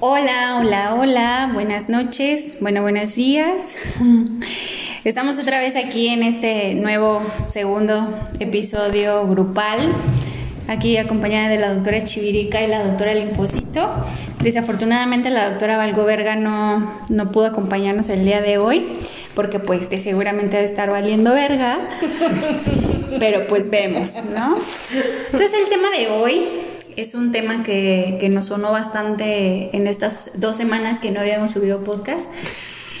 Hola, hola, hola, buenas noches, bueno, buenos días. Estamos otra vez aquí en este nuevo segundo episodio grupal, aquí acompañada de la doctora Chivirica y la doctora Linfocito. Desafortunadamente la doctora Valgoverga no, no pudo acompañarnos el día de hoy porque pues de seguramente de estar valiendo verga, pero pues vemos, ¿no? Entonces el tema de hoy es un tema que, que nos sonó bastante en estas dos semanas que no habíamos subido podcast.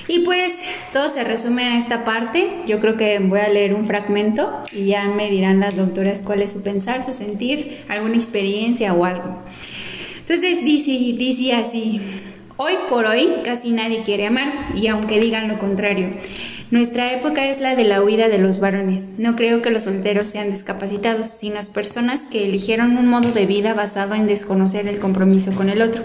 Y pues todo se resume a esta parte. Yo creo que voy a leer un fragmento y ya me dirán las doctoras cuál es su pensar, su sentir, alguna experiencia o algo. Entonces dice, dice así, hoy por hoy casi nadie quiere amar y aunque digan lo contrario, nuestra época es la de la huida de los varones. No creo que los solteros sean discapacitados, sino personas que eligieron un modo de vida basado en desconocer el compromiso con el otro.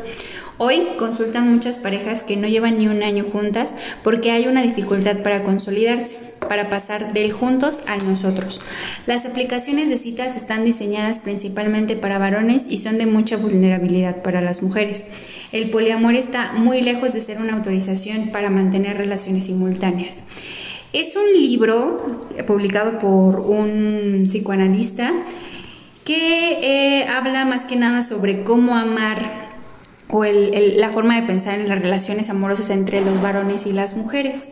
Hoy consultan muchas parejas que no llevan ni un año juntas porque hay una dificultad para consolidarse, para pasar del juntos al nosotros. Las aplicaciones de citas están diseñadas principalmente para varones y son de mucha vulnerabilidad para las mujeres. El poliamor está muy lejos de ser una autorización para mantener relaciones simultáneas. Es un libro publicado por un psicoanalista que eh, habla más que nada sobre cómo amar o la forma de pensar en las relaciones amorosas entre los varones y las mujeres.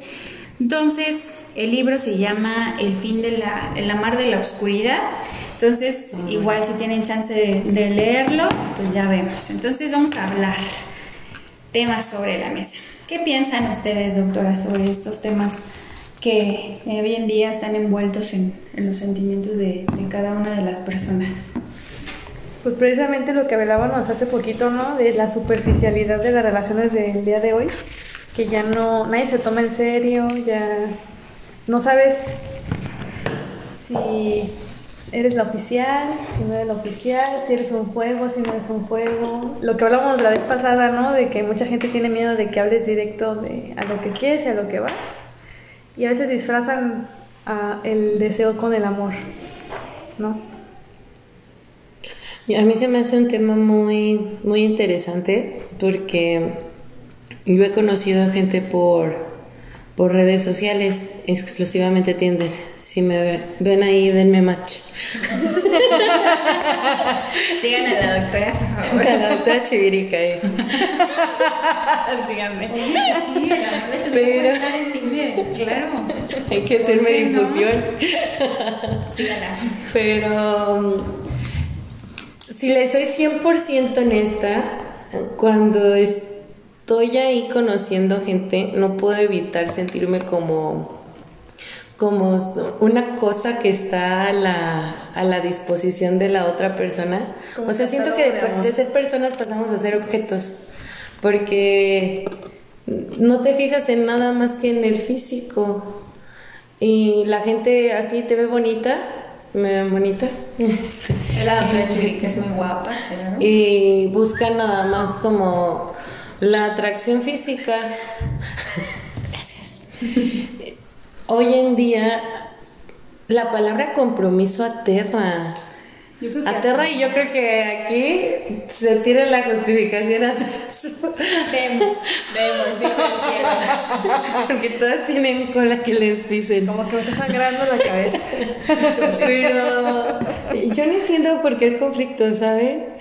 Entonces, el libro se llama El fin de la, el amar de la oscuridad. Entonces, igual si tienen chance de, de, leerlo, pues ya vemos. Entonces, vamos a hablar temas sobre la mesa. ¿Qué piensan ustedes, doctora, sobre estos temas que hoy en día están envueltos en, en los sentimientos de, de cada una de las personas? Pues precisamente lo que hablábamos hace poquito, ¿no? De la superficialidad de las relaciones del día de hoy, que ya no, nadie se toma en serio, ya no sabes si eres la oficial, si no eres la oficial, si eres un juego, si no eres un juego. Lo que hablábamos la vez pasada, ¿no? De que mucha gente tiene miedo de que hables directo de, a lo que quieres y a lo que vas. Y a veces disfrazan a el deseo con el amor, ¿no? A mí se me hace un tema muy, muy interesante porque yo he conocido gente por, por redes sociales, exclusivamente Tinder. Si me ven ahí, denme match. Síganme a la doctora, por favor. A la doctora Chivirica. Eh. Síganme. Sí, Pero... en Tinder, claro. Hay que hacerme difusión. No? Síganla. Pero si le soy 100% honesta, cuando estoy ahí conociendo gente, no puedo evitar sentirme como, como una cosa que está a la, a la disposición de la otra persona. O sea, siento que de, de ser personas pasamos a ser objetos, porque no te fijas en nada más que en el físico. Y la gente así te ve bonita me ve bonita. La Chivirica es muy guapa. Y buscan nada más como la atracción física. Gracias. Hoy en día la palabra compromiso aterra. Aterra y yo creo que aquí se tira la justificación atrás. Vemos, vemos, dijo el cielo. Porque todas tienen cola que les pisen. Como que me está sangrando la cabeza. Pero yo no entiendo por qué el conflicto, ¿saben?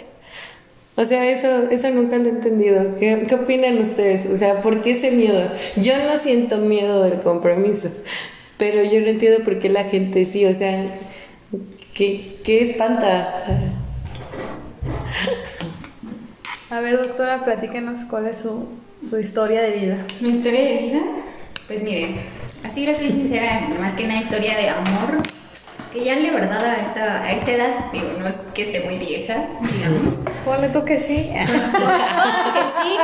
O sea, eso, eso nunca lo he entendido. ¿Qué, ¿Qué opinan ustedes? O sea, ¿por qué ese miedo? Yo no siento miedo del compromiso, pero yo no entiendo por qué la gente sí, o sea, ¿Qué, qué espanta? A ver, doctora, platíquenos cuál es su, su, historia de vida. ¿Mi historia de vida? Pues miren, así le soy sincera, más que una historia de amor, que ya la verdad a esta, a esta edad, digo, no es que esté muy vieja, digamos. Ponle tú que sí. que sí,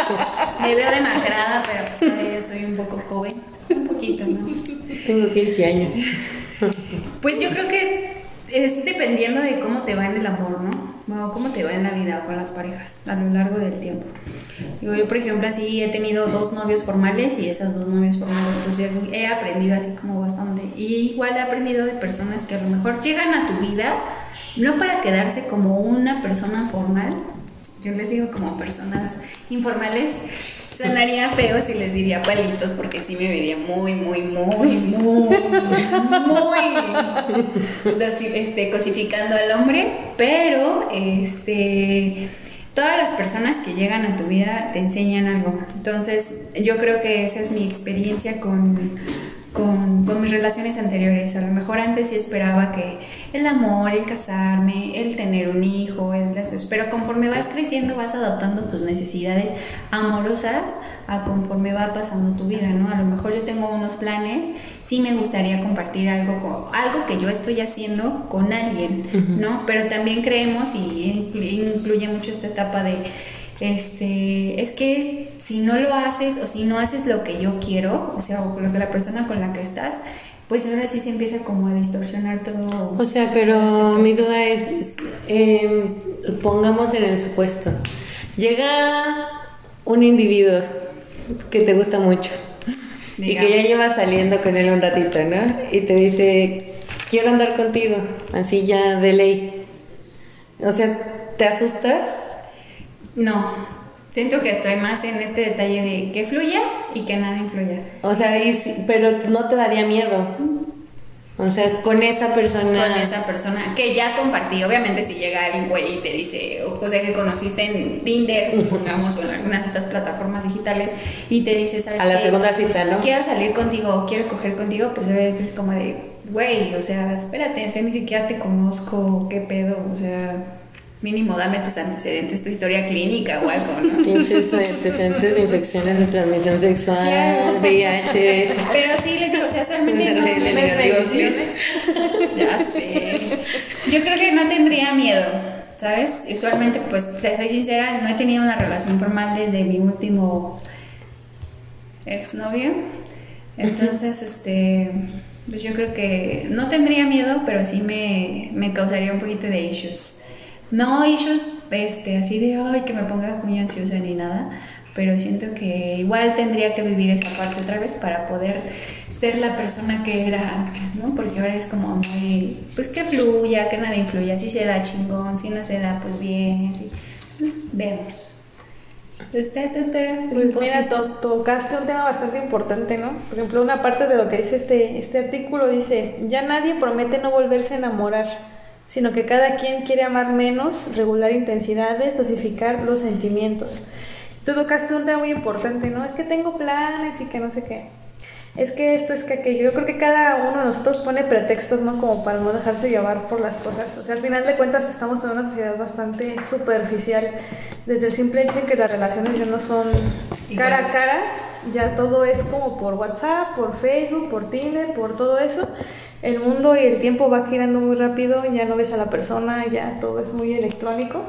me veo demacrada, pero pues todavía soy un poco joven, un poquito, ¿no? Tengo 15 años. Pues yo creo que es dependiendo de cómo te va en el amor, ¿no? Cómo te va en la vida con las parejas a lo largo del tiempo. Digo, yo por ejemplo así he tenido dos novios formales y esas dos novios formales pues he aprendido así como bastante. Y igual he aprendido de personas que a lo mejor llegan a tu vida no para quedarse como una persona formal, yo les digo como personas informales, sonaría feo si les diría palitos porque sí me vería muy, muy, muy, muy, muy este, cosificando al hombre, pero este todas las personas que llegan a tu vida te enseñan algo. Entonces, yo creo que esa es mi experiencia con, con, mis relaciones anteriores. A lo mejor antes sí esperaba que el amor, el casarme, el tener un hijo, el pero conforme vas creciendo vas adaptando tus necesidades amorosas a conforme va pasando tu vida, ¿no? A lo mejor yo tengo unos planes sí me gustaría compartir algo, con, algo que yo estoy haciendo con alguien, ¿no? Pero también creemos y incluye mucho esta etapa de, este, es que si no lo haces o si no haces lo que yo quiero, o sea, o lo que la persona con la que estás, pues ahora sí se empieza como a distorsionar todo. O sea, pero este mi duda es, em, pongamos en el supuesto, llega un individuo que te gusta mucho y que ya lleva saliendo con él un ratito, ¿no? Y te dice, quiero andar contigo, así ya de ley. O sea, ¿te asustas? No, siento que estoy más en este detalle de que fluya y que nada influya. O sea, pero no te daría miedo. O sea, con esa persona. Con esa persona que ya compartí. Obviamente, si llega alguien güey y te dice, o sea, que conociste en Tinder, supongamos, o en algunas otras plataformas digitales, y te dice, ¿sabes? A la segunda cita, ¿no? Quiero salir contigo, quiero coger contigo, pues obviamente es como de, güey, o sea, espérate, yo ni siquiera te conozco, qué pedo, o sea mínimo dame tus antecedentes, tu historia clínica o algo, ¿no? Pinches antecedentes de infecciones de transmisión sexual, VIH. Pero sí, les digo, o sea, solamente no Ya sé. Yo creo que no tendría miedo, ¿sabes? Usualmente, pues, te soy sincera, no he tenido una relación formal desde mi último exnovio. Entonces, este... Pues yo creo que no tendría miedo, pero sí me, me causaría un poquito de issues. No issues este, así de, ay, que me ponga muy ansiosa ni nada, pero siento que igual tendría que vivir esa parte otra vez para poder ser la persona que era antes, ¿no? Porque ahora es como muy, pues que fluya, que nada influya, si se da chingón, si no se da, pues bien, así. Vemos. Pues mira, tocaste un tema bastante importante, ¿no? Por ejemplo, una parte de lo que dice este, este artículo dice, ya nadie promete no volverse a enamorar sino que cada quien quiere amar menos, regular intensidades, dosificar los sentimientos. Tú tocaste un tema muy importante, ¿no? Es que tengo planes y que no sé qué. Es que esto es que aquello. Yo creo que cada uno de nosotros pone pretextos, ¿no? Como para no dejarse llevar por las cosas. O sea, al final de cuentas estamos en una sociedad bastante superficial. Desde el simple hecho de que las relaciones ya no son cara a cara, ya todo es como por WhatsApp, por Facebook, por Tinder, por todo eso el mundo y el tiempo va girando muy rápido, ya no ves a la persona, ya todo es muy electrónico.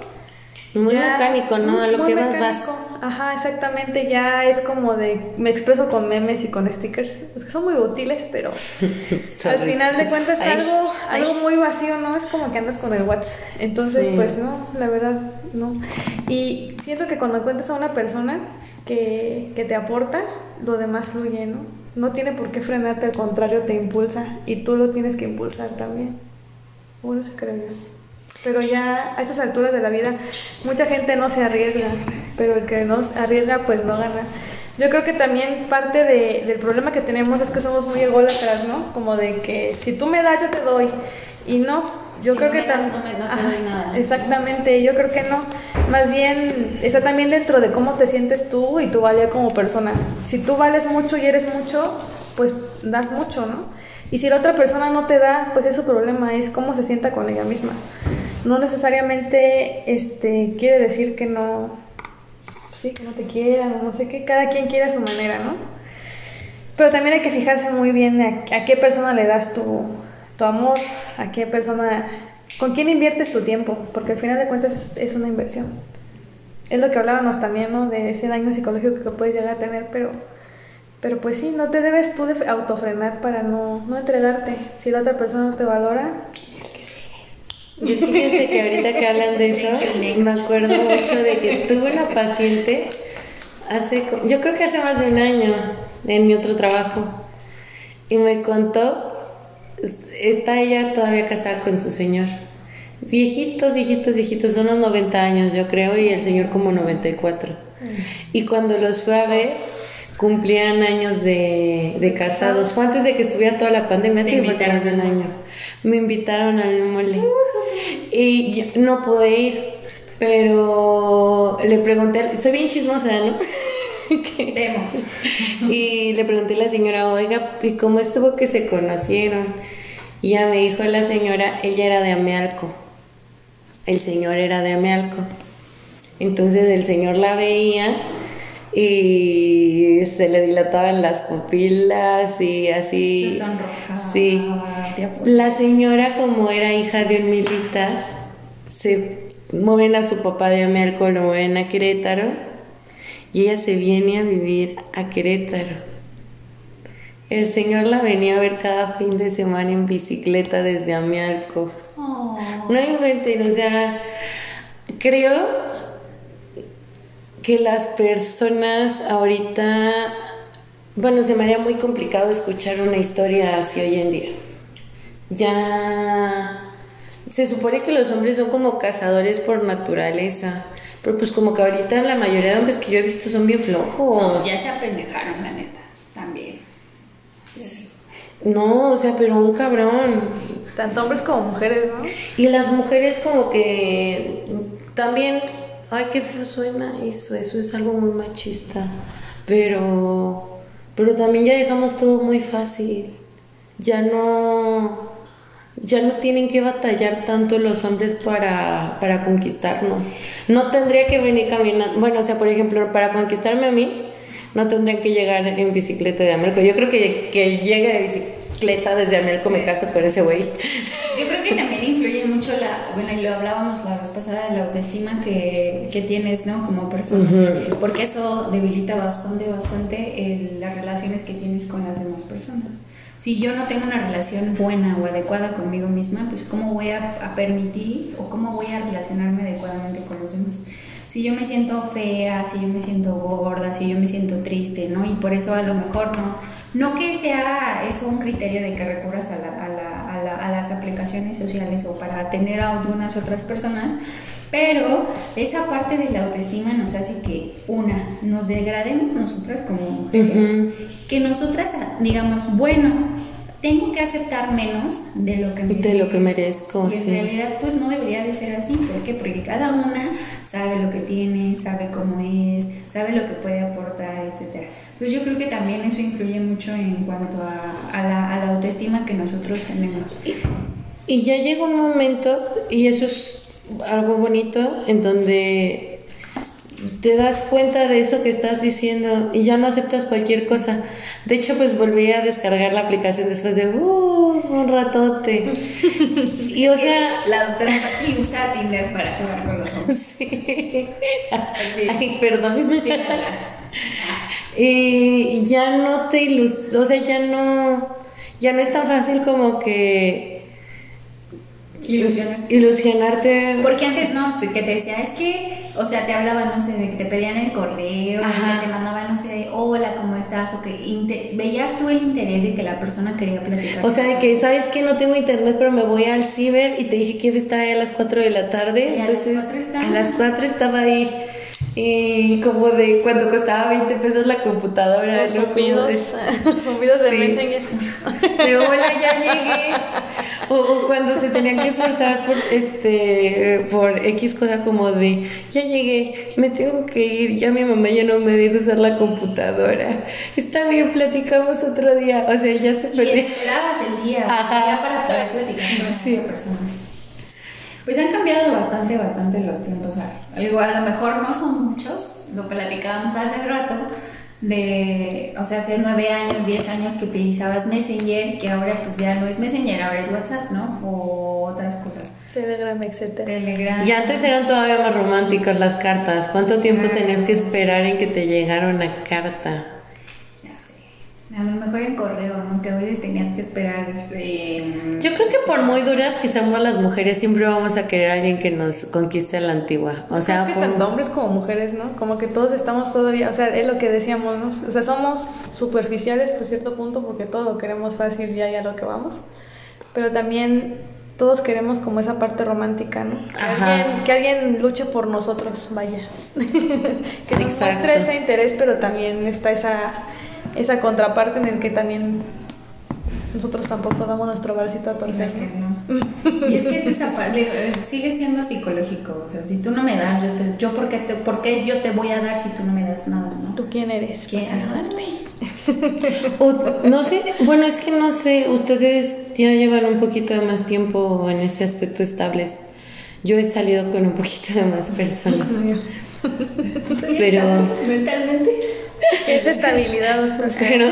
Muy mecánico, ¿no? A lo que más vas. Ajá, exactamente, ya es como de, me expreso con memes y con stickers, que son muy útiles, pero al final de cuentas algo, algo muy vacío, ¿no? Es como que andas con el WhatsApp. Entonces, pues no, la verdad, no. Y siento que cuando encuentras a una persona que, que te aporta, lo demás fluye, ¿no? no tiene por qué frenarte, al contrario, te impulsa y tú lo tienes que impulsar también. Bueno, se cree Pero ya a estas alturas de la vida, mucha gente no se arriesga, pero el que no arriesga, pues no gana. Yo creo que también parte de, del problema que tenemos es que somos muy ególatras, ¿no? Como de que si tú me das, yo te doy. Y no, yo creo que también... Exactamente, yo creo que no. Más bien está también dentro de cómo te sientes tú y tu valía como persona. Si tú vales mucho y eres mucho, pues das mucho, ¿no? Y si la otra persona no te da, pues es su problema, es cómo se sienta con ella misma. No necesariamente este, quiere decir que no, sí, que no te quieran, no sé qué, cada quien quiere a su manera, ¿no? Pero también hay que fijarse muy bien a, a qué persona le das tu, tu amor, a qué persona, con quién inviertes tu tiempo, porque al final de cuentas es una inversión. Es lo que hablábamos también, ¿no? De ese daño psicológico que puedes llegar a tener, pero, pero pues sí, no te debes tú de autofrenar para no, no entregarte. Si la otra persona no te valora. Yo fíjense que ahorita que hablan de eso, me acuerdo mucho de que tuve una paciente hace, yo creo que hace más de un año, en mi otro trabajo, y me contó está ella todavía casada con su señor. viejitos, viejitos, viejitos, unos 90 años yo creo, y el señor como 94. Y cuando los fue a ver, cumplían años de, de casados. Fue antes de que estuviera toda la pandemia, así fue hace más de un año. Me invitaron al mole. Y yo no pude ir, pero le pregunté, soy bien chismosa, ¿no? Que- Vemos. y le pregunté a la señora, oiga, ¿y cómo estuvo que se conocieron? Y ya me dijo la señora, ella era de Amealco. El señor era de Amealco. Entonces el señor la veía y se le dilataban las pupilas y así. Se sonrojaba. Sí. La señora, como era hija de un militar, se mueven a su papá de Amealco, lo mueven a Querétaro y ella se viene a vivir a Querétaro. El señor la venía a ver cada fin de semana en bicicleta desde Amealco. Oh. No inventen, o sea, creo que las personas ahorita, bueno, se me haría muy complicado escuchar una historia así hoy en día. Ya se supone que los hombres son como cazadores por naturaleza, pero pues como que ahorita la mayoría de hombres que yo he visto son bien flojos. No, ya se apendejaron, la neta. También. No, o sea, pero un cabrón. Tanto hombres como mujeres, ¿no? Y las mujeres como que también, ay, qué feo suena eso, eso es algo muy machista, pero, pero también ya dejamos todo muy fácil, ya no, ya no tienen que batallar tanto los hombres para, para conquistarnos. No tendría que venir caminando, bueno, o sea, por ejemplo, para conquistarme a mí, no tendrían que llegar en bicicleta de Amelco. Yo creo que, que llegue de bicicleta desde Amelco me caso con ese güey. Yo creo que también influye mucho la, bueno, y lo hablábamos la vez pasada, la autoestima que, que tienes, ¿no? Como persona. Porque eso debilita bastante, bastante el- las relaciones que tienes con las demás personas. Si yo no tengo una relación buena o adecuada conmigo misma, pues ¿cómo voy a, a permitir o cómo voy a relacionarme adecuadamente con los demás? Si yo me siento fea, si yo me siento gorda, si yo me siento triste, ¿no? Y por eso a lo mejor no, no que sea eso un criterio de que recurras a, la- a la- a la- a las aplicaciones sociales o para tener a algunas otras personas, pero esa parte de la autoestima nos hace que, una, nos degrademos nosotras como mujeres, Ujú. que nosotras digamos, bueno, tengo que aceptar menos de lo que De lo que merezco, Y en sí. realidad, pues no debería de ser así. ¿Por qué? Porque cada una sabe lo que tiene, sabe cómo es, sabe lo que puede aportar, etcétera. Entonces yo creo que también eso influye mucho en cuanto a, a la, a la autoestima que nosotros tenemos. Y ya llega un momento, y eso es algo bonito, en donde te das cuenta de eso que estás diciendo y ya no aceptas cualquier cosa. De hecho, pues volví a descargar la aplicación después de uh, un ratote. Y o sea, La doctora Pati usa Tinder para jugar con los hombres. sí. Ay, perdón. Sí, Y ya no te ilus, o sea, ya no, ya no es tan fácil como que Ilusiones. ilusionarte. Porque antes no, que te decía, es que, o sea, te hablaban, no sé, de que te pedían el correo, Ajá. que te mandaban, no sé, de, hola, ¿cómo estás? O que veías tú el interés de que la persona quería platicar. O sea, de que sabes que no tengo internet, pero me voy al ciber y te dije que iba a estar ahí a las 4 de la tarde. Y a las entonces, cuatro estaba. a las 4 estaba ahí. Y como de cuando costaba 20 pesos la computadora, Los ¿no? De- los zumbidos de Sí. Messenger. de hola, ya llegué. O, o cuando se tenían que esforzar por este por X cosa como de ya llegué, me tengo que ir, ya mi mamá ya no me deja usar la computadora. Está bien, platicamos otro día. O sea, ya se Y perdió. esperabas el día, Ajá. ya para poder platicar con Sí. persona. Pues han cambiado bastante, bastante los tiempos. A- Igual a lo mejor no son muchos, lo platicábamos hace rato, de, o sea, hace nueve años, diez años que utilizabas Messenger, que ahora pues ya no es Messenger, ahora es WhatsApp, ¿no? O otras cosas. Telegram, etcétera. Telegram. Y antes eran todavía más románticas las cartas. ¿Cuánto tiempo tenías que esperar en que te llegara una carta? A lo mejor en correo, ¿no? Que a veces tenías que esperar. eh, Yo creo que por muy duras que seamos las mujeres, siempre vamos a querer a alguien que nos conquiste a la antigua. O sea, Creo que por- tanto hombres como mujeres, ¿no? Como que todos estamos todavía, o sea, es lo que decíamos, ¿no? O sea, somos superficiales hasta cierto punto porque todo lo queremos fácil ya y a lo que vamos. Pero también todos queremos como esa parte romántica, ¿no? Que, alguien, que alguien luche por nosotros, vaya. que nos Exacto. muestre ese interés, pero también está esa, esa contraparte en el que también nosotros tampoco damos nuestro barcito a torcer. ¿no? Y es que es esa parte, es- sigue siendo psicológico. O sea, si tú no me das, yo, te, yo por, qué te, ¿por qué yo te voy a dar si tú no me das nada, no? ¿Tú quién eres? ¿Quién? darte? O, no sé, bueno, es que no sé, ustedes ya llevan un poquito de más tiempo en ese aspecto estables. Yo he salido con un poquito de más personas. Pero- mentalmente. Esa estabilidad. Pero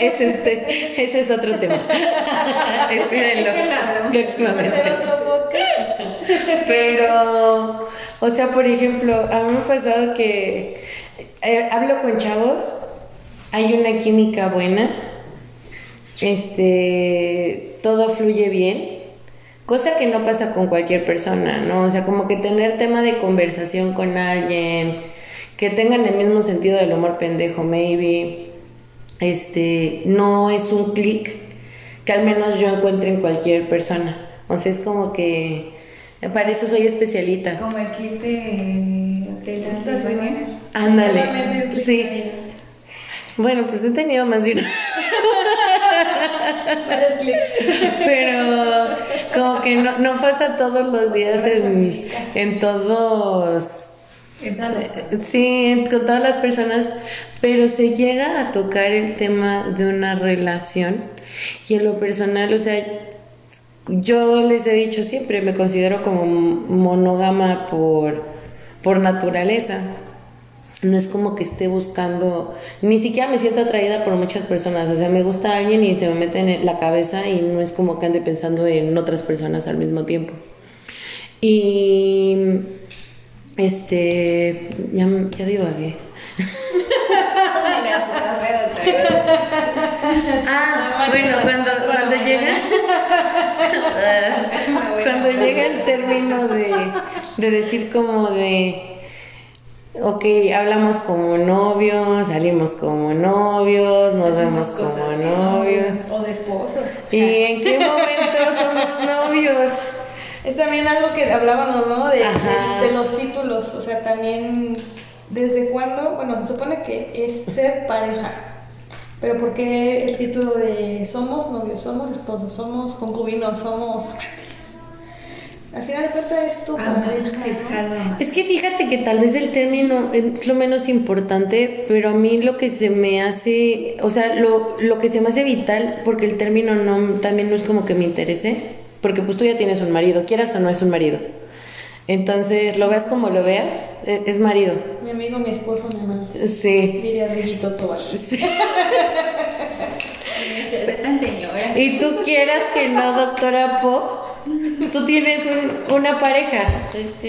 ese, este- ese es otro tema. Espérenlo. próximamente. Pero, o sea, por ejemplo, a mí me ha pasado que eh, hablo con chavos, hay una química buena, este, todo fluye bien, cosa que no pasa con cualquier persona, ¿no? O sea, como que tener tema de conversación con alguien, que tengan el mismo sentido del humor pendejo, maybe, este, no es un clic que al menos yo encuentre en cualquier persona. O sea, es como que para eso soy especialita. Como el clip de, de Transylvania. Ándale. Sí. Bueno, pues he tenido más de uno. Varios clics. Pero como que no, no pasa todos los días en, en todos. Las- Sí, con todas las personas, pero se llega a tocar el tema de una relación y en lo personal, o sea, yo les he dicho siempre, me considero como monógama por, por naturaleza. No es como que esté buscando, ni siquiera me siento atraída por muchas personas, o sea, me gusta alguien y se me mete en la cabeza y no es como que ande pensando en otras personas al mismo tiempo. Y este, ya, ya divagué. Ah, bueno, cuando, cuando llega cuando llega el término de, de decir como de ok, hablamos como novios, salimos como novios, nos vemos como novios. O de esposos. ¿Y en qué momento somos novios? Es también algo que hablábamos, ¿no? De, Ajá. de- de los títulos. O sea, también, ¿desde cuándo? Bueno, se supone que es ser pareja. Pero ¿por qué el título de somos novios, somos esposos, somos concubinos, somos amantes? Al final de cuentas es tu Amantes, pareja. ¿no? Jalo. Es que fíjate que tal vez el término es lo menos importante, pero a mí lo que se me hace, o sea, lo, lo que se me hace vital, porque el término no, también no es como que me interese, porque pues tú ya tienes un marido, quieras o no es un marido. Entonces, lo veas como lo veas, e- es marido. Mi amigo, mi esposo, mi amante. Sí. Diría Riguito Tobar. Señora. Y tú quieras que no, doctora Po, tú tienes un- una pareja.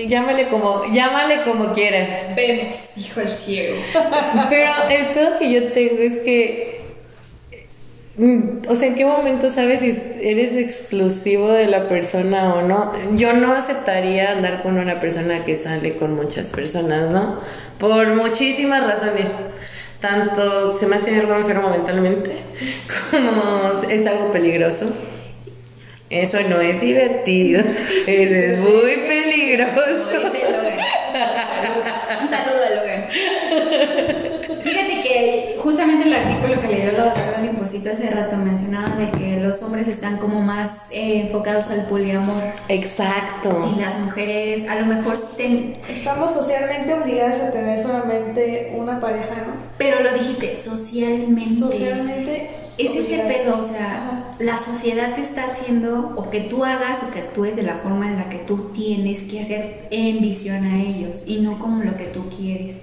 Llámale como, llámale como quieras. Vemos, dijo el ciego. Pero el pedo que yo tengo es que, o sea, ¿en qué momento sabes si eres exclusivo de la persona o no? Yo no aceptaría andar con una persona que sale con muchas personas, ¿no? Por muchísimas razones. Tanto se me hace algo enfermo mentalmente, como es algo peligroso. Eso no es divertido, eso es muy peligroso. Un saludo a Logan. Fíjate que justamente el artículo que leyó la doctora Limposito hace rato mencionaba de que los hombres están como más eh, enfocados al poliamor Exacto. y las mujeres a lo mejor ten- Estamos socialmente obligadas a tener solamente una pareja, ¿no? pero lo dijiste socialmente. Socialmente. Es este obligadas. pedo, o sea, la sociedad te está haciendo o que tú hagas o que actúes de la forma en la que tú tienes que hacer en visión a ellos y no como lo que tú quieres.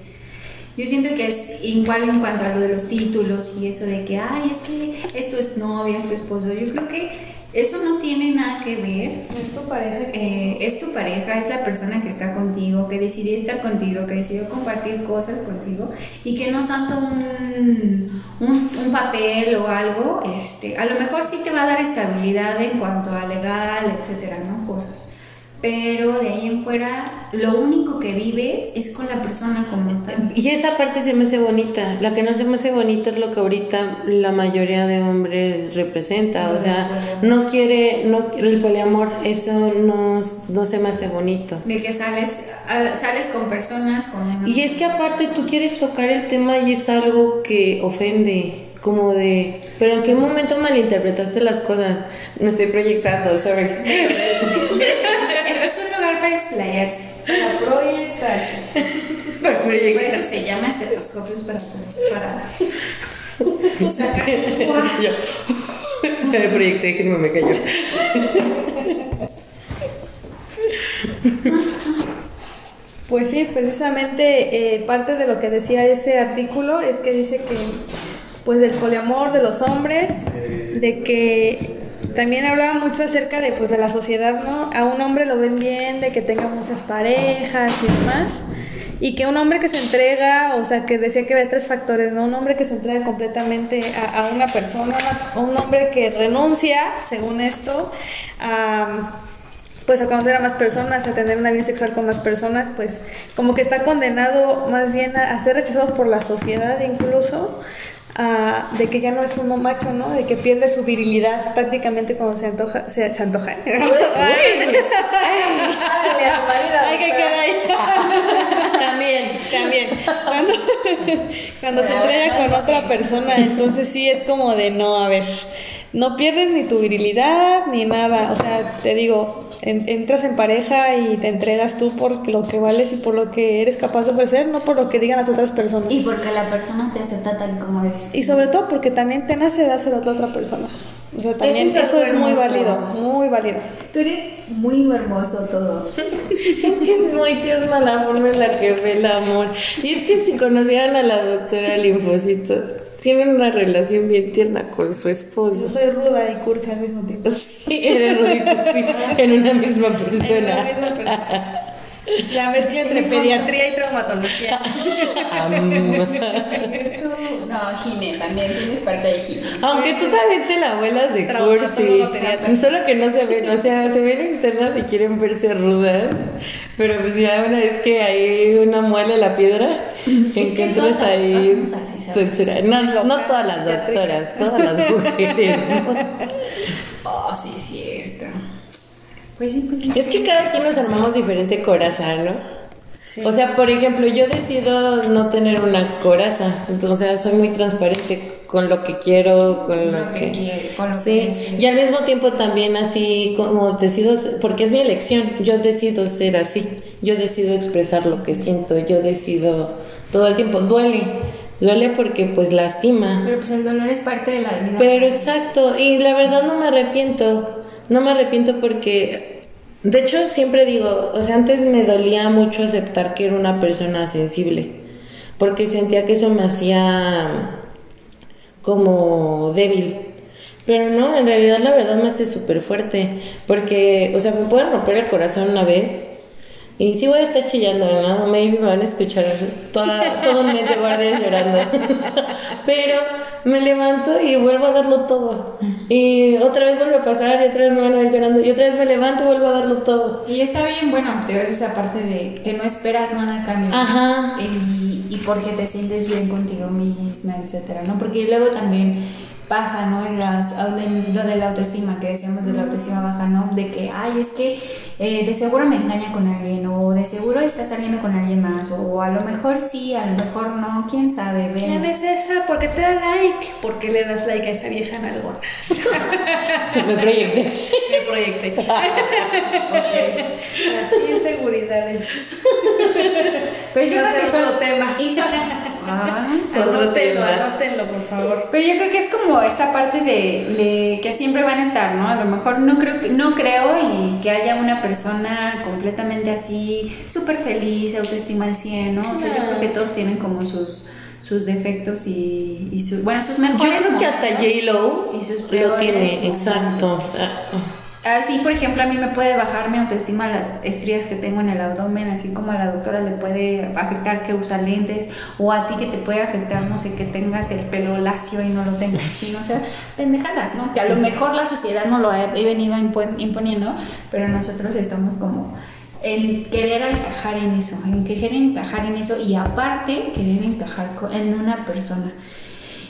Yo siento que es igual en cuanto a lo de los títulos y eso de que, ay, es que esto es novia, esto es esposo. Yo creo que eso no tiene nada que ver Es tu pareja. eh, es tu pareja, es la persona que está contigo, que decidió estar contigo, que decidió compartir cosas contigo y que no tanto un, un, un papel o algo, este, a lo mejor sí te va a dar estabilidad en cuanto a legal, etcétera, ¿no? Cosas. Pero de ahí en fuera lo único que vives es con la persona como tal. Y esa parte se me hace bonita. La que no se me hace bonita es lo que ahorita la mayoría de hombres representa. O sea, no quiere, no el poliamor, eso no, no se me hace bonito. De que sales, sales con personas con... Y es que aparte tú quieres tocar el tema y es algo que ofende. Como de, pero en qué momento malinterpretaste las cosas. Me estoy proyectando, sorry. Para explayarse. Para proyectarse. Por eso se llama estetoscopios para, para sacar. Yo. Se me proyecté, que no me cayó. Pues sí, precisamente eh, parte de lo que decía ese artículo es que dice que, pues del poliamor de los hombres, de que también hablaba mucho acerca de, pues, de la sociedad, ¿no? A un hombre lo ven bien, de que tenga muchas parejas y demás, y que un hombre que se entrega, o sea, que decía que había tres factores, ¿no? Un hombre que se entrega completamente a, a una persona, una- un hombre que renuncia, según esto, a pues a conocer a más personas, a tener una vida sexual con más personas, pues como que está condenado más bien a, a ser rechazado por la sociedad incluso, a- de que ya no es uno macho, ¿no? De que pierde su virilidad prácticamente cuando se antoja, se, se antoja. Ay, Ay, que ahí. También. También. Cuando, cuando se entrega con otra persona, entonces sí es como de no, a ver, no pierdes ni tu virilidad ni nada. O sea, te digo, en- entras en pareja y te entregas tú por lo que vales y por lo que eres capaz de ofrecer, no por lo que digan las otras personas. Y porque la persona te acepta tal y como eres. Y sobre todo porque también te nace dárselo a la otra persona. O sea, también Eso es eso es muy válido, muy válido. Tú eres muy hermoso todo. Es que es muy tierna la forma en la que ve el amor. Y es que si conocieran a la doctora Linfocito, tienen una relación bien tierna con su Yo esposo. soy ruda y cursi al mismo tiempo. Sí, eres Rudito, sí, en una misma persona. misma persona. Es la mezcla entre pediatría y traumatología. No, Gine, también tienes parte de Gine. Aunque tú también te la abuelas de cursi. Solo que no se ven, o sea, se ven externas y quieren verse rudas. Pero pues ya una vez que hay una muela en la piedra, encuentras ahí censura. No, todas las doctoras, todas las mujeres. ¿no? Oh, sí, cierto. Pues sí, pues sí. Es que cada quien nos armamos diferente coraza, ¿no? O sea, por ejemplo, yo decido no tener una coraza, sea, soy muy transparente con lo que quiero, con lo, Lo que que, quiere, con lo sí. que y al mismo tiempo también así como decido, porque es mi elección, yo decido ser así, yo decido expresar lo que siento, yo decido todo el tiempo, duele, duele porque pues lastima, Pero pues el dolor es parte de la vida. pero exacto, y la verdad no me arrepiento, no me arrepiento porque, de hecho siempre digo, o sea, antes me dolía mucho aceptar que era una persona sensible, porque sentía que eso me hacía como débil. Pero no, en realidad la verdad me hace súper fuerte, porque, o sea, me pueden romper el corazón una vez. Y sí voy a estar chillando, ¿no? Maybe me van a escuchar toda, todo un mes de guardias llorando. Pero me levanto y vuelvo a darlo todo. Y otra vez vuelve a pasar y otra vez me van a ver llorando. Y otra vez me levanto y vuelvo a darlo todo. Y está bien, bueno, te ves esa parte de que no esperas nada a cambio. Ajá. Y, y porque te sientes bien contigo misma, etcétera, ¿no? Porque luego también pasa, ¿no? En las, en lo de la autoestima, que decíamos de la autoestima baja, ¿no? De que, ay, es que eh, de seguro me engaña con alguien, o de seguro está saliendo con alguien más, o a lo mejor sí, a lo mejor no, quién sabe, ¿Quién ven. es esa? ¿Por qué te da like? ¿Por qué le das like a esa vieja nalgona? Me proyecté. Me proyecté. Las inseguridades. Pero yo creo que ser son otro tema. y son- Ah. Anótenlo, anótenlo, por favor. Pero yo creo que es como esta parte de, de que siempre van a estar, ¿no? A lo mejor no creo que, no creo y que haya una persona completamente así, súper feliz, autoestima al 100, ¿no? O sea, yo creo que todos tienen como sus, sus defectos y, y sus, bueno, sus Yo mejores creo que hasta momentos J-Lo y sus lo tiene, exacto. Ah, Así, por ejemplo, a mí me puede bajar mi autoestima las estrías que tengo en el abdomen, así como a la doctora le puede afectar que usa lentes, o a ti que te puede afectar, no sé, que tengas el pelo lacio y no lo tengas chino, o sea, pendejadas, ¿no? Que a lo mejor la sociedad no lo ha venido imponiendo, pero nosotros estamos como en querer encajar en eso, en querer encajar en eso y aparte querer encajar en una persona.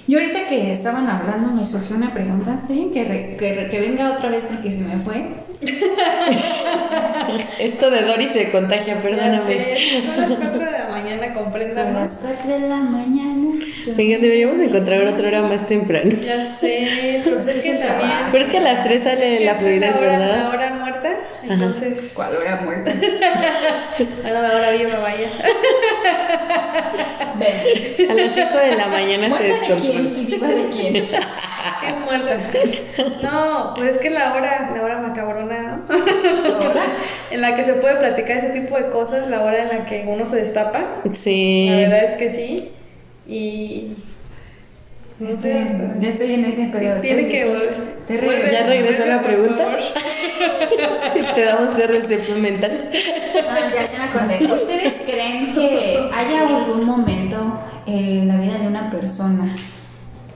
Y ahorita que estaban hablando me surgió una pregunta. Dejen que, que, venga otra vez porque se me fue. Esto de Dory se contagia, perdóname. son las 4 de la mañana, compréndanos. Son las 4 de la mañana. Venga, deberíamos encontrar otra hora más temprano. Ya sé, pero es que también. Pero es que a las 3 sale la fluidez, ¿verdad? La hora muerta. Entonces. ¿Cuál hora muerta? a la hora viva, vaya. A las 5 de la mañana se descontrola. de quién y viva de quién? es muerta. No, pues es que la hora, la hora macabrona, ¿Hora? en la que se puede platicar ese tipo de cosas, la hora en la que uno se destapa. Sí. La verdad es que sí. Y Estoy, ya estoy en ese periodo. Tiene que volver. ¿Ya regresó la pregunta? Te damos RCP mental. Ah, ya, ya me acordé. ¿Ustedes creen que haya algún momento en la vida de una persona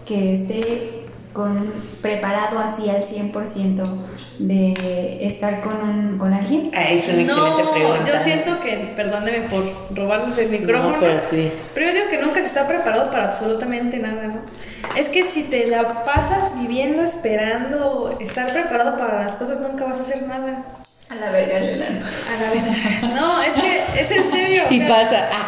que esté con, preparado así al 100% de estar con, un, con alguien? Ah, es una excelente no, pregunta. Yo siento que, perdóneme por robarles el micrófono, pero, sí. pero yo digo que nunca se está preparado para absolutamente nada, ¿no? Es que si te la pasas viviendo, esperando, estar preparado para las cosas, nunca vas a hacer nada. A la verga el A la verga. No, es que es en serio. Y pasa.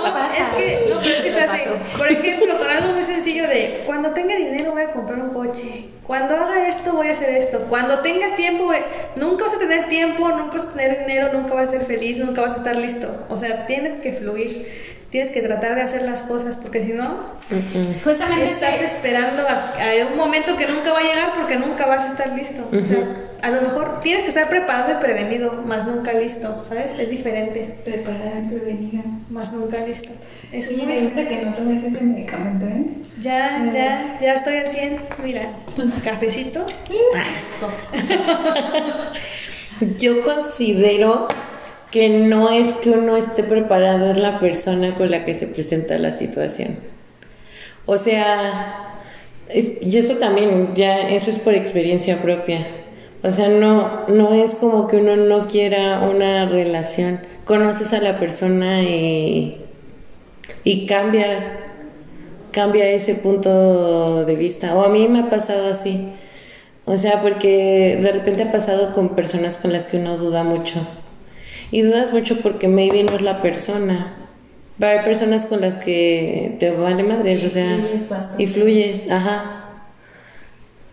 No, es que, no, pero es que está así. Por ejemplo, con algo muy sencillo de cuando tenga dinero voy a comprar un coche. Cuando haga esto voy a hacer esto. Cuando tenga tiempo, nunca vas a tener tiempo, nunca vas a tener dinero, nunca vas a ser feliz, nunca vas a estar listo. O sea, tienes que fluir tienes que tratar de hacer las cosas porque si no, justamente estás esperando a, un momento que nunca va a llegar porque nunca vas a estar listo. O sea, a lo mejor tienes que estar preparado y prevenido, más nunca listo, ¿sabes? Es diferente. Preparada y prevenida. Más nunca listo. Es Oye, me gusta que no tomes ese medicamento, ¿eh? Ya, ya, ya estoy al 100. Mira, cafecito. Yo considero que no es que uno esté preparado, es la persona con la que se presenta la situación. O sea, y eso también, ya, eso es por experiencia propia. O sea, no, no es como que uno no quiera una relación. Conoces a la persona y, y cambia, cambia ese punto de vista. O a mí me ha pasado así. O sea, porque de repente ha pasado con personas con las que uno duda mucho y dudas mucho porque maybe no es la persona. Va a haber personas con las que te vale madres, o sea, y fluyes, ajá.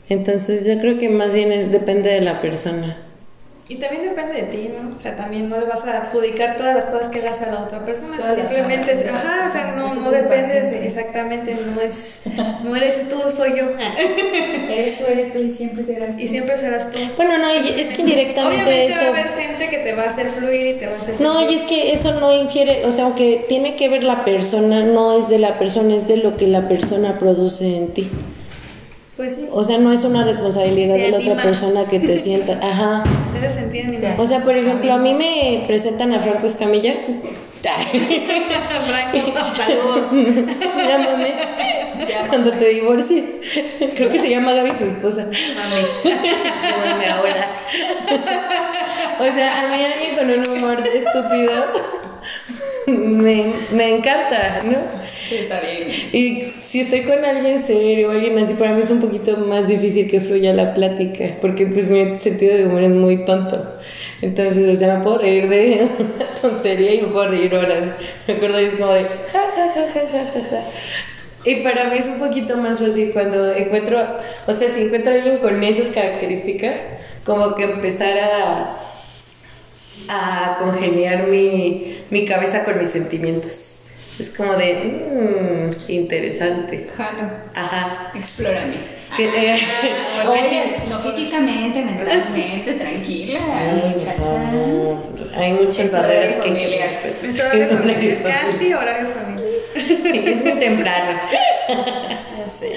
Entonces yo creo que más bien depende de la persona. Y también depende de ti, ¿no? O sea, también no le vas a adjudicar todas las cosas que hagas a la otra persona. Simplemente, es, ajá, o sea, no, no dependes, exactamente, no es, no eres tú, soy yo. eres tú, eres tú y siempre serás tú. Y siempre serás tú. Bueno, no, es que indirectamente Obviamente eso... va a haber gente que te va a hacer fluir y te va a hacer... No, y es que eso no infiere, o sea, aunque tiene que ver la persona, no es de la persona, es de lo que la persona produce en ti. Pues sí. O sea, no es una responsabilidad de, la otra persona que te sienta. Ajá. Te hace sentir animado. O sea, por ejemplo, a mí me presentan a Franco Escamilla. Franco, saludos. Llámame. Cuando te divorcies. Creo que se llama Gaby su esposa. Mami. Llámame ahora. O sea, a mí alguien con un humor estúpido me, me encanta, ¿no? Está bien. Y si estoy con alguien serio o alguien así, para mí es un poquito más difícil que fluya la plática, porque pues mi sentido de humor es muy tonto. Entonces, o sea, me puedo reír de una tontería y me puedo reír horas. Me acuerdo y como de ja. Y para mí es un poquito más fácil cuando encuentro, o sea, si encuentro a alguien con esas características, como que empezar a, a congeniar mi, mi cabeza con mis sentimientos. Es como de, mmm, interesante. Jalo. Ajá. Explórame. Eh, Oye, no físicamente, mentalmente, tranquila, muchacha. Hay muchas barreras que familiar. Es horario familiar, casi horario familiar. es muy temprano. Ya sé.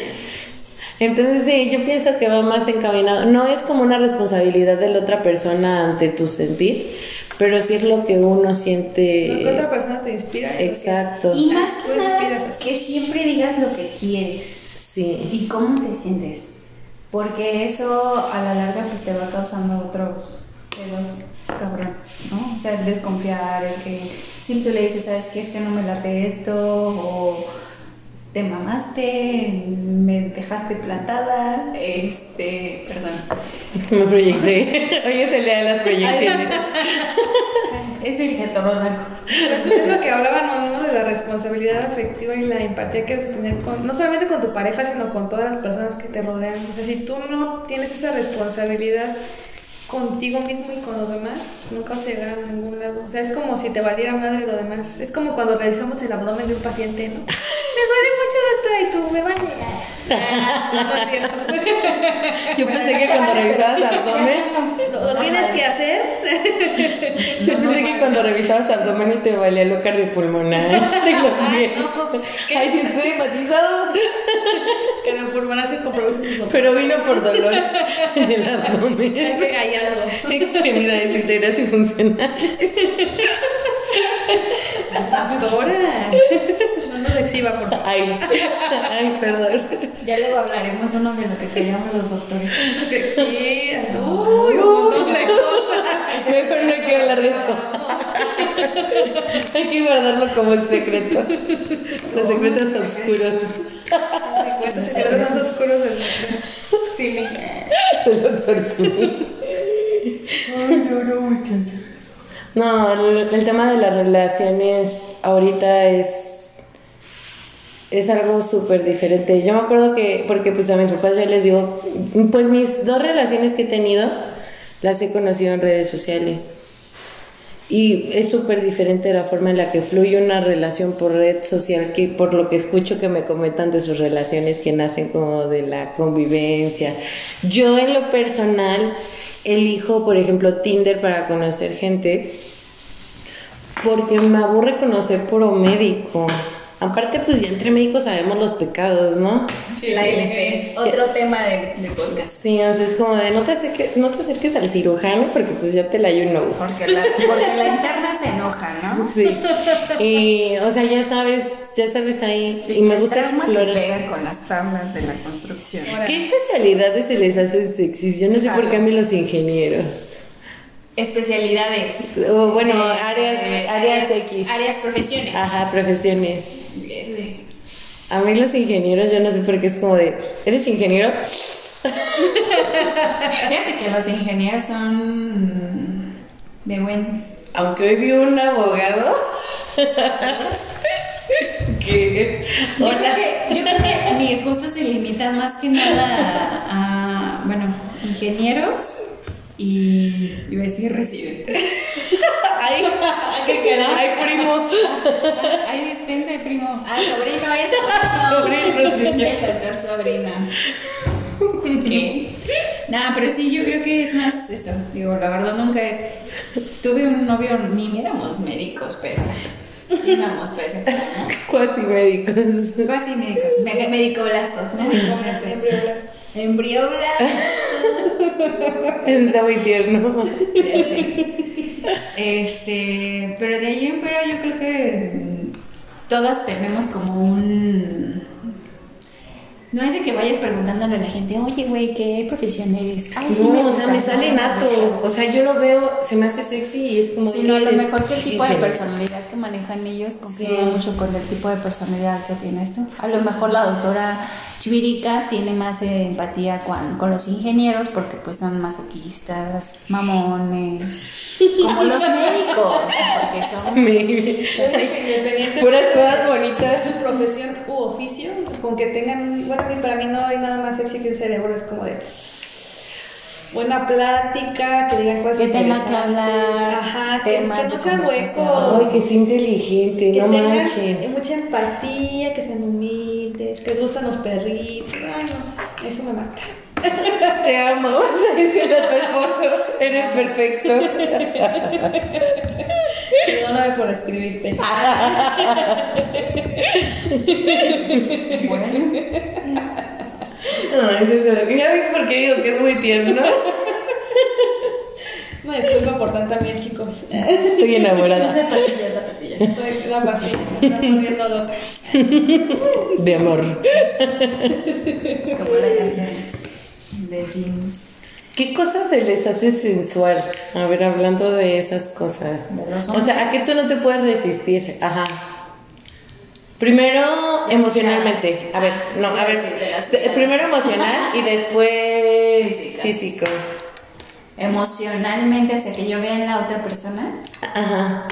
Entonces sí, yo pienso que va más encaminado. No es como una responsabilidad de la otra persona ante tu sentir, pero sí es lo que uno siente. Lo que otra persona te inspira. Exacto. Y más Tú que nada, que siempre digas lo que quieres Sí. y cómo te sientes. Porque eso a la larga pues te va causando otros pedos cabrón, ¿no? O sea, el desconfiar, el que si tú le dices, ¿sabes qué? Es que no me late esto o te mamaste, me dejaste plantada, este, perdón. Me proyecté. Hoy es el día de las proyecciones. Es el que todo blanco. Pues es lo que hablaban ¿no? de la responsabilidad afectiva y la empatía que debes tener con, no solamente con tu pareja, sino con todas las personas que te rodean. O sea, si tú no tienes esa responsabilidad contigo mismo y con los demás, pues nunca vas a llegar a ningún lado. O sea, es como si te valiera madre lo demás. Es como cuando revisamos el abdomen de un paciente, ¿no? Me duele mucho, doctora, y tú me vale. Ah, No, no es cierto. Yo pensé que cuando revisabas abdomen, Lo, lo tienes que hacer. yo pensé que cuando revisabas abdomen y te valía lo cardiopulmonar de los pies. Ay, sí, estoy enfatizado. Que el pulmonar se sus Pero vino por dolor en el abdomen. Qué hallazgo. Extremidades íntegras y funcionales. Doctora. No nos exhiba, por favor. Ay, ay, perdón. Ya luego hablaremos uno de lo que callamos los doctores. Sí, uy, un montón de cosas. Mejor no hay que hablar de eso. Hay que guardarlo como un secreto. Los secretos oscuros. Los secretos más oscuros del mundo. Sí, mi. El doctor. No, el, el tema de las relaciones ahorita es es algo súper diferente. Yo me acuerdo que, porque pues a mis papás yo les digo, pues mis dos relaciones que he tenido las he conocido en redes sociales. Y es súper diferente la forma en la que fluye una relación por red social que por lo que escucho que me comentan de sus relaciones que nacen como de la convivencia. Yo en lo personal elijo, por ejemplo, Tinder para conocer gente porque me aburre conocer puro médico. Aparte, pues ya entre médicos sabemos los pecados, ¿no? La LP, otro tema de, de podcast. Sí, o sea, es como de no te, acerques, no te acerques al cirujano porque pues ya te la you know. Porque la, porque la interna se enoja, ¿no? Sí. Y, o sea, ya sabes, ya sabes ahí. Y me El gusta explorar. pega con las tablas de la construcción. ¿Qué especialidades se les hace sexys? Yo no sé por qué a mí los ingenieros. Especialidades. O bueno, Eh, áreas, eh, áreas X. Áreas profesiones. Ajá, profesiones. A mí los ingenieros, yo no sé por qué es como de, ¿eres ingeniero? Fíjate que los ingenieros son de buen. Aunque hoy vi un abogado que... Yo creo que, yo creo que mis gustos se limitan más que nada a, a, bueno, ingenieros y iba a decir residentes. Ay, ay, primo. Ay, dispensa, primo. Ah, sobrino, es Sobrino, sí, sí. El doctor sobrino. ¿Qué? Nada, pero sí, yo creo que es más eso. Digo, la verdad nunca tuve un novio, ni éramos médicos, pero íbamos pues ¿no? Cuasi médicos. Casi médicos, me- médico-blastos, médicos-blastos. Embrioblastos. Está muy tierno. Ya sé. Este, pero de ahí en fuera yo creo que todas tenemos como un... No es de que vayas preguntándole a la gente, oye, güey, ¿qué profesión eres? Ay, sí, me No, o sea, gusta". me sale No, nato. O sea, yo lo veo, se me hace sexy y es como. A ¿qué lo mejor que el tipo de personalidad que manejan ellos confía Sí. mucho con el tipo de personalidad que tienes tú. A lo mejor la doctora Chivirica tiene más eh, empatía con, con los ingenieros porque pues son masoquistas, mamones, como los médicos, porque son Maybe. Es masoquistas. que independiente Puras de cosas bonitas. su profesión oficio, con que tengan, bueno, para mí no hay nada más sexy que un cerebro, es como de buena plática, que digan cosas Que tenga que hablar ajá, que, temas que no sean huecos, Ay, que sea inteligente, que no tengan manchen. mucha empatía, que sean humildes, que les gustan los perritos, ay no, eso me mata. Te amo. Vas a decirle a tu esposo, eres perfecto. Perdóname por escribirte. Bueno, parece eso. Ya vi por qué digo que es muy tierno. No, disculpa por tanta miel, chicos. Estoy No enamorada sé pastilla, es la pastilla. Estoy la pastilla, está poniendo loca. de amor. Como la canción de Jeans. ¿Qué cosas se les hace sensual? A ver, hablando de esas cosas. O sea, ¿a qué tú no te puedes resistir? Ajá. Primero Las emocionalmente. A ver, Ah, no, iba a ver. decir. Primero emocional y después Físicas. físico. Emocionalmente, o sea, que yo vea en la otra persona. Ajá.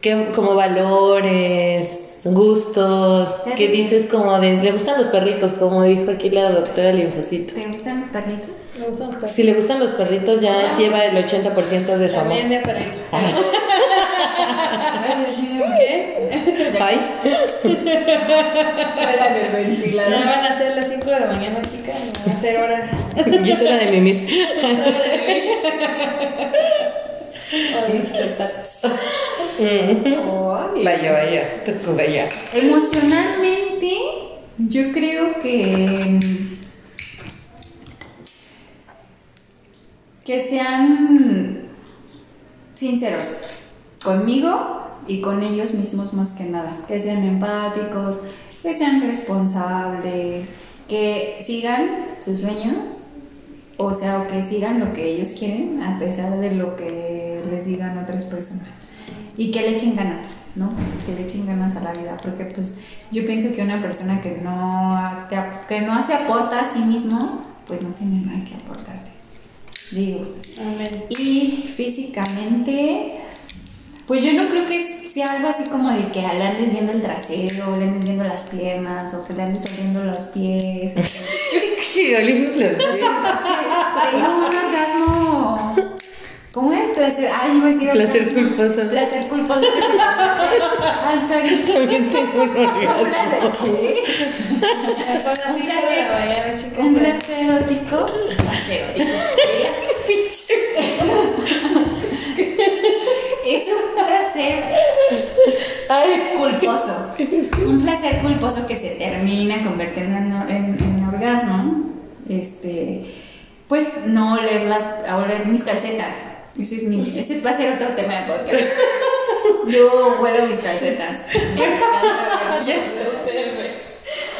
Que, como valores, gustos, que- dices como de, le gustan los perritos, como dijo aquí la doctora Linfocito. ¿Te gustan los perritos? Me gustan los perritos. Si le gustan los perritos ya lleva el 80% de su amor. También de perrito. Ay, Dios mío. ¿Qué? Ay, Ya van a ser las 5 de la mañana, chicas. No va a ser hora. y es hora de mimir. Hora de despertar. Ay. Vaya, vaya, vaya. Emocionalmente, yo creo que. Que sean sinceros conmigo y con ellos mismos más que nada. Que sean empáticos, que sean responsables, que sigan sus sueños, o sea, o que sigan lo que ellos quieren a pesar de lo que les digan otras personas. Y que le echen ganas, ¿no? Que le echen ganas a la vida, porque pues yo pienso que una persona que no, que no se aporta a sí mismo, pues no tiene nada que aportarte. Digo. Amén. Y físicamente, pues yo no creo que sea algo así como de que le andes viendo el trasero, o le andes viendo las piernas, o que le andes oliendo los pies. o que- Qué oliendo los o sea, pies. un orgasmo. ¿Cómo es? Placer. Ay, iba a decir Placer culposo. Placer culposo que se I'm sorry. También tengo un Un orgasmo. placer, ¿qué? Son las 5 de placer. mañana, chicas. Un placer erótico. Placer erótico. Es un placer Ay, culposo. Un placer culposo que se termina convirtiendo en, en- en orgasmo. Este, pues no olerlas, a oler mis calcetas. Ese, es mi, ese va a ser otro tema de podcast. Yo huelo mis calcetas. Me encanta oler mis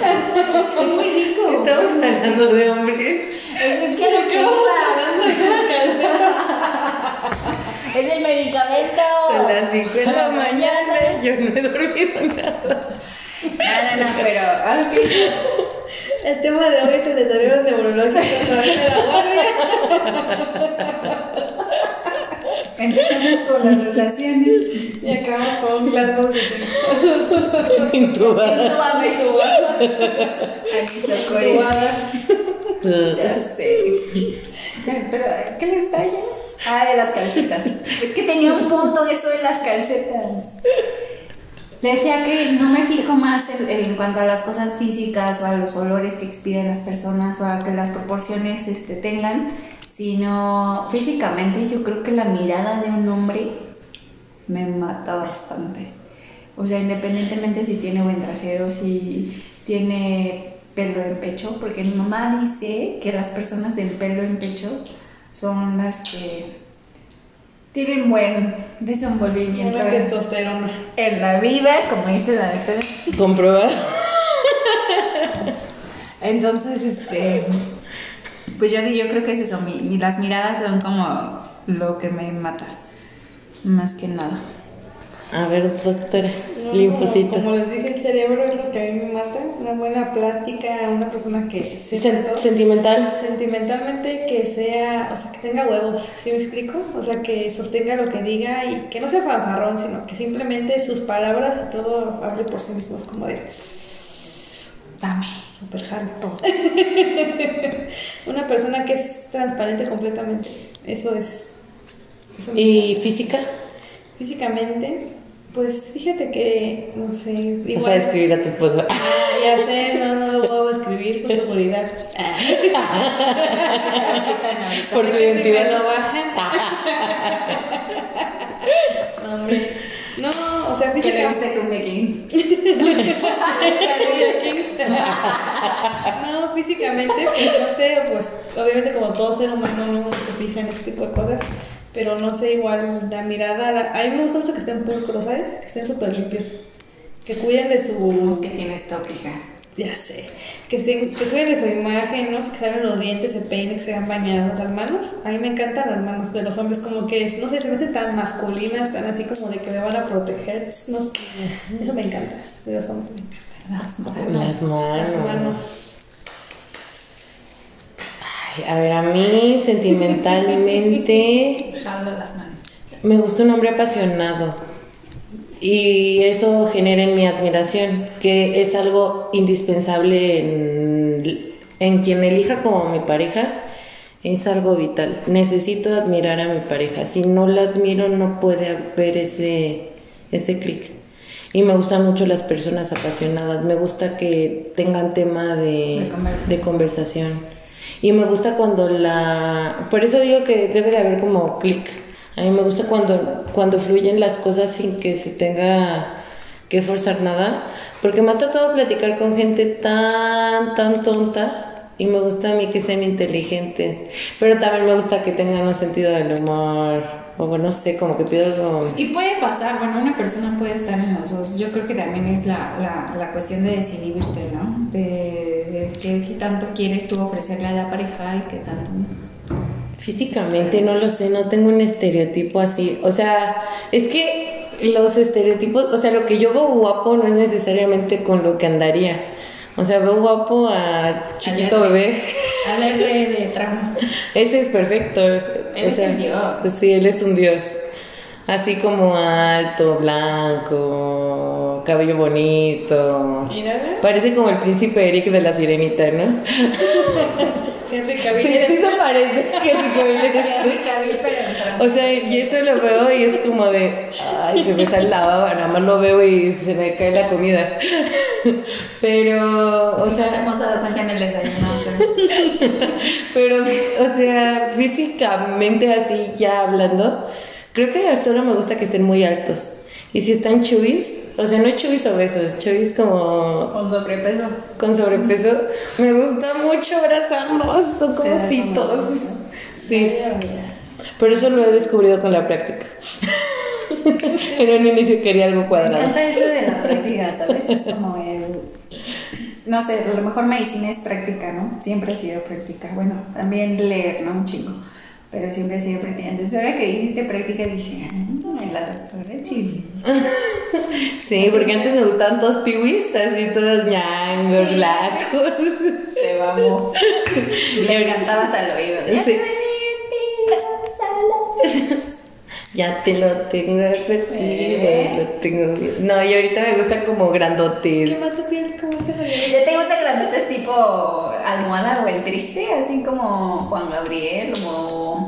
calcetas. Es muy rico. estamos hablando de hombres. Es, es que lo que Es el medicamento. Son las 5 de la mañana. Yo no he dormido nada. No, no, no, pero. ah, ok. El tema de hoy es el deterioro neurológico a través de la guardia. Empezamos con las relaciones. Y acabamos con un Glasgow Intubada. Aquí socorro. intubadas. Ya sé. Pero, ¿qué les está ya? Ah, de las calcetas. Es que tenía un punto eso de las calcetas. Decía que no me fijo más en, cuanto a las cosas físicas o a los olores que expiden las personas o a que las proporciones este, tengan, sino físicamente yo creo que la mirada de un hombre me mata bastante. O sea, independientemente si tiene buen trasero, si tiene pelo en pecho, porque mi mamá dice que las personas del pelo en pecho son las que tienen buen desenvolvimiento Una en, testosterona. en la vida, como dice la doctora. Comprobado. Entonces, este, pues yo, yo creo que es eso, mi, mi- las miradas son como lo que me mata, más que nada. A ver, doctora. No, Linfocito. Como, les dije, el cerebro es lo que a mí me mata. Una buena plática, una persona que Sen- todo. sentimental. Sentimentalmente que sea, o sea, que tenga huevos, ¿sí me explico? O sea, que sostenga lo que diga y que no sea fanfarrón, sino que simplemente sus palabras y todo hable por sí mismos, como de Dame. super jalo. Una persona que es transparente completamente, eso es. eso ¿Y física? Físicamente, pues fíjate que, no sé, Vas a describir a tu esposo. Ah, ya sé, no, no lo puedo escribir por seguridad. Ah. Por su que si identidad. me lo bajan. No, hombre. No, o sea, Que le físicamente. guste con Kings. no, físicamente, pues no sé, pues obviamente como todo ser humano no se fija en este tipo de cosas, pero no sé, igual la mirada, la- a mí me gusta mucho que estén puros, ¿sabes? Que estén súper limpios, que cuiden de su... que tienes toque, hija. Ya sé. Que, se, que cuiden de su imagen, ¿no? Que salen los dientes, se peinen, que se hayan bañado. Las manos, a mí me encantan las manos de los hombres, como que, es- no sé, se me hacen tan masculinas, tan así como de que me van a proteger. No sé. Eso me encanta, de los hombres me encanta. Las Las manos. Las manos. Ay, a ver, a mí sentimentalmente Jalo las manos. me gusta un hombre apasionado. Y eso genera en mi admiración, que es algo indispensable en, en quien elija como mi pareja, es algo vital. Necesito admirar a mi pareja. Si no la admiro, no puede haber ese, ese clic. Y me gustan mucho las personas apasionadas. Me gusta que tengan tema de, De conversación. de conversación. Y me gusta cuando la... Por eso digo que debe de haber como clic. A mí me gusta cuando, cuando fluyen las cosas sin que se tenga que forzar nada. Porque me ha tocado platicar con gente tan, tan tonta. Y me gusta a mí que sean inteligentes. Pero también me gusta que tengan un sentido del humor. O no sé, como que pido algo... Y puede pasar, bueno, una persona puede estar en los dos. Yo creo que también es la, la, la cuestión de desinhibirte, ¿no? De, qué tanto quieres tú ofrecerle a la pareja y qué tanto. Físicamente no lo sé, no tengo un estereotipo así. O sea, es que los estereotipos, o sea, lo que yo veo guapo no es necesariamente con lo que andaría. O sea, veo guapo a chiquito Al bebé. Al R de trauma. Ese es perfecto. Él o es sea, un dios. Sí, él es un dios. Así como alto, blanco, cabello bonito. ¿Y nada? Parece como el príncipe Eric de la sirenita, ¿no? Henry Sí, Cavill. sí se parece. Henry Cavill, pero trauma. O sea, y eso lo veo y es como de, ay, se me sale la baba, nada más lo veo y se me cae la comida. Pero, o Sí, sea, nos hemos dado cuenta en el desayuno. pero- pero, o sea, físicamente así ya hablando, creo que solo me gusta que estén muy altos. Y si están chubis, o sea, no chubis obesos, chubis como Con sobrepeso. con sobrepeso, me gusta mucho abrazarlos, son como ositos. Sí. Por eso lo he descubrido con la práctica. en un inicio quería algo Me cuadrado. encanta eso de la práctica, ¿sabes? Es como el. No sé, a lo mejor medicina es práctica, ¿no? Siempre ha sido práctica. Bueno, también leer, ¿no? Un chingo. Pero siempre ha sido práctica. Entonces, ahora que dijiste práctica, dije, ah, la doctora chile. Sí, porque antes me gustaban todos piwis, así todos ñangos, lacos. Te vamos. Le cantabas al oído. Ya Sí. te Ya te lo tengo advertido, ¿Eh? lo tengo bien. No, y ahorita me gustan como grandotes. ¿Qué más tu piel? ¿Cómo se ve? ¿Ya te gustan grandotes tipo almohada o el triste? Así como Juan Gabriel o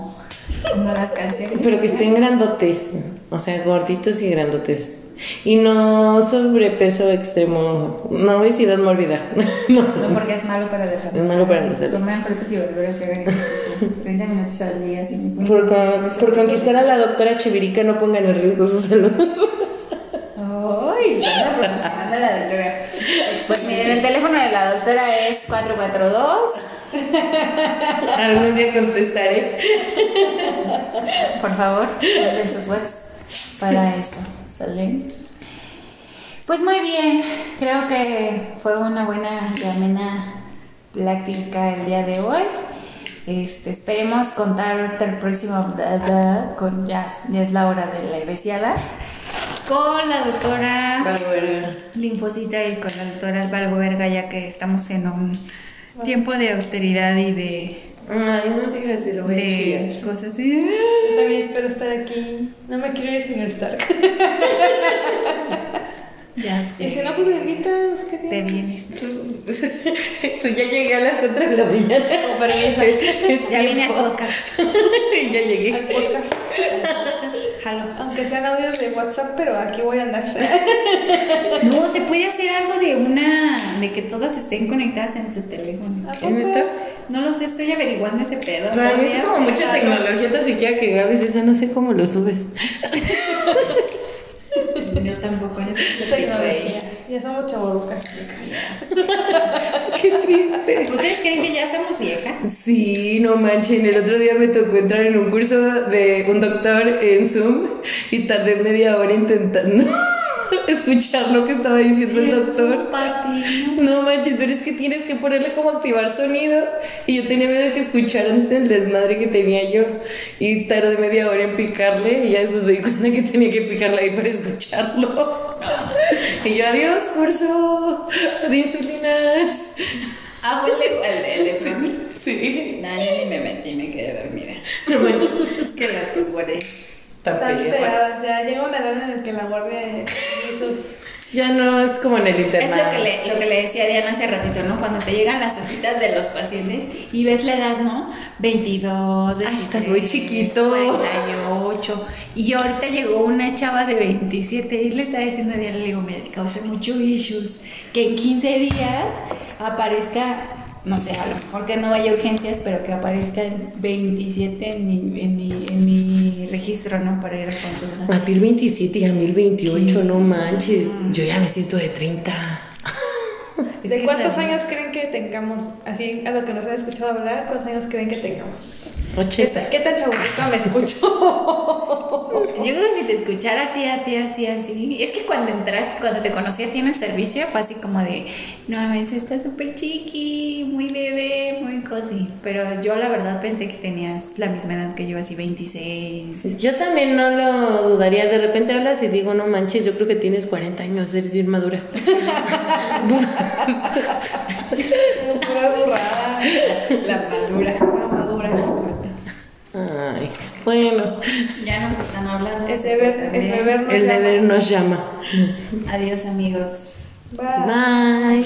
como las canciones. Pero que estén grandotes, o sea, gorditos y grandotes. Y no sobrepeso extremo, no obesidad mórbida. no. No, porque es malo para la salud. Es malo para la salud. Frutas y verduras y hagan ejercicio. 30 minutos al día. Sin Por, con- por conquistar a la doctora Chivirica no pongan en riesgo su salud. Ay, anda promocionando a la doctora. Pues miren, el teléfono de la doctora es 442. Algún día contestaré. Por favor, en sus webs para eso. ¿Sale? Pues muy bien, creo que fue una buena y amena plática el día de hoy. Este, esperemos contar el próximo con ya, ya es la hora de la besiada con la doctora Bárbara. Linfocita y con la doctora Álvaro Verga ya que estamos en un tiempo de austeridad y de, Ay, no digas eso, voy a de chillar. cosas así. Yo también espero estar aquí. No me quiero ir sin estar. Ya Y si sé. no, pues me invitan. pues, ¿qué Te vienes. Tú ya llegué a las 4 de la mañana. Para. Es Ya vine al podcast. ya llegué. Al podcast. Jalo. Aunque sean audios de WhatsApp, pero aquí voy a andar. No, se puede hacer algo de una. de que todas estén conectadas en su teléfono. No lo sé, estoy averiguando este pedo. Para mí es como mucha tecnología, tan siquiera que grabes eso, no sé cómo lo subes. Yo tampoco, yo ahí. Ya somos chavorrucas. Qué triste. ¿Ustedes creen que ya somos viejas? Sí, no manchen. El otro día me tocó entrar en un curso de un doctor en Zoom y tardé media hora intentando escuchar lo que estaba diciendo el doctor. No manches, pero es que tienes que ponerle como activar sonido. Y yo tenía miedo de que escucharan el desmadre que tenía yo. Y tardé media hora en picarle. Y ya después me di cuenta que tenía que picarle ahí para escucharlo. Y yo, adiós, curso de insulinas. Ah, fue el, el, el FMI. Sí. No, yo ni me metí, me quedé dormida. No manches. Es que las cosguardes. Están Tan pegadas. Ya llega una edad en la que la guardia y esos. Ya no es como en el Es internado. lo que, le, lo que le decía Diana hace ratito, ¿no? Cuando te llegan las hojitas de los pacientes y ves la edad, ¿no? 22, 23, Ay, estás muy chiquito. 48. Y ahorita llegó una chava de 27 y le está diciendo a Diana, le digo, me causa mucho issues que en 15 días aparezca, no sé, a lo mejor que no haya urgencias, pero que aparezca en 27 en mi, en mi, en mi registro, ¿no? Para ir a consulta. Matil 27 y a mil 28, no manches. Yo ya me siento de 30. ¿De cuántos años creen que tengamos? Así, a lo que nos han escuchado hablar, ¿cuántos años creen que tengamos? ¿Qué, 80. ta- ¿Qué tan chaburruca me escucho? Yo creo que si te escuchara a ti, a ti, así, así. Es que cuando entraste, cuando te conocí a ti en el servicio, fue así como de, no, a veces está súper chiqui, muy bebé, muy cosi. Pero yo la verdad pensé que tenías la misma edad que yo, así 26. Yo también no lo dudaría. De repente hablas y digo, no manches, yo creo que tienes 40 años, eres bien madura. Pura burrada. La madura. Pura madura. Ay, bueno, Ya nos están hablando. El deber, el deber nos el llama. deber nos llama. Adiós, amigos. Bye. Bye.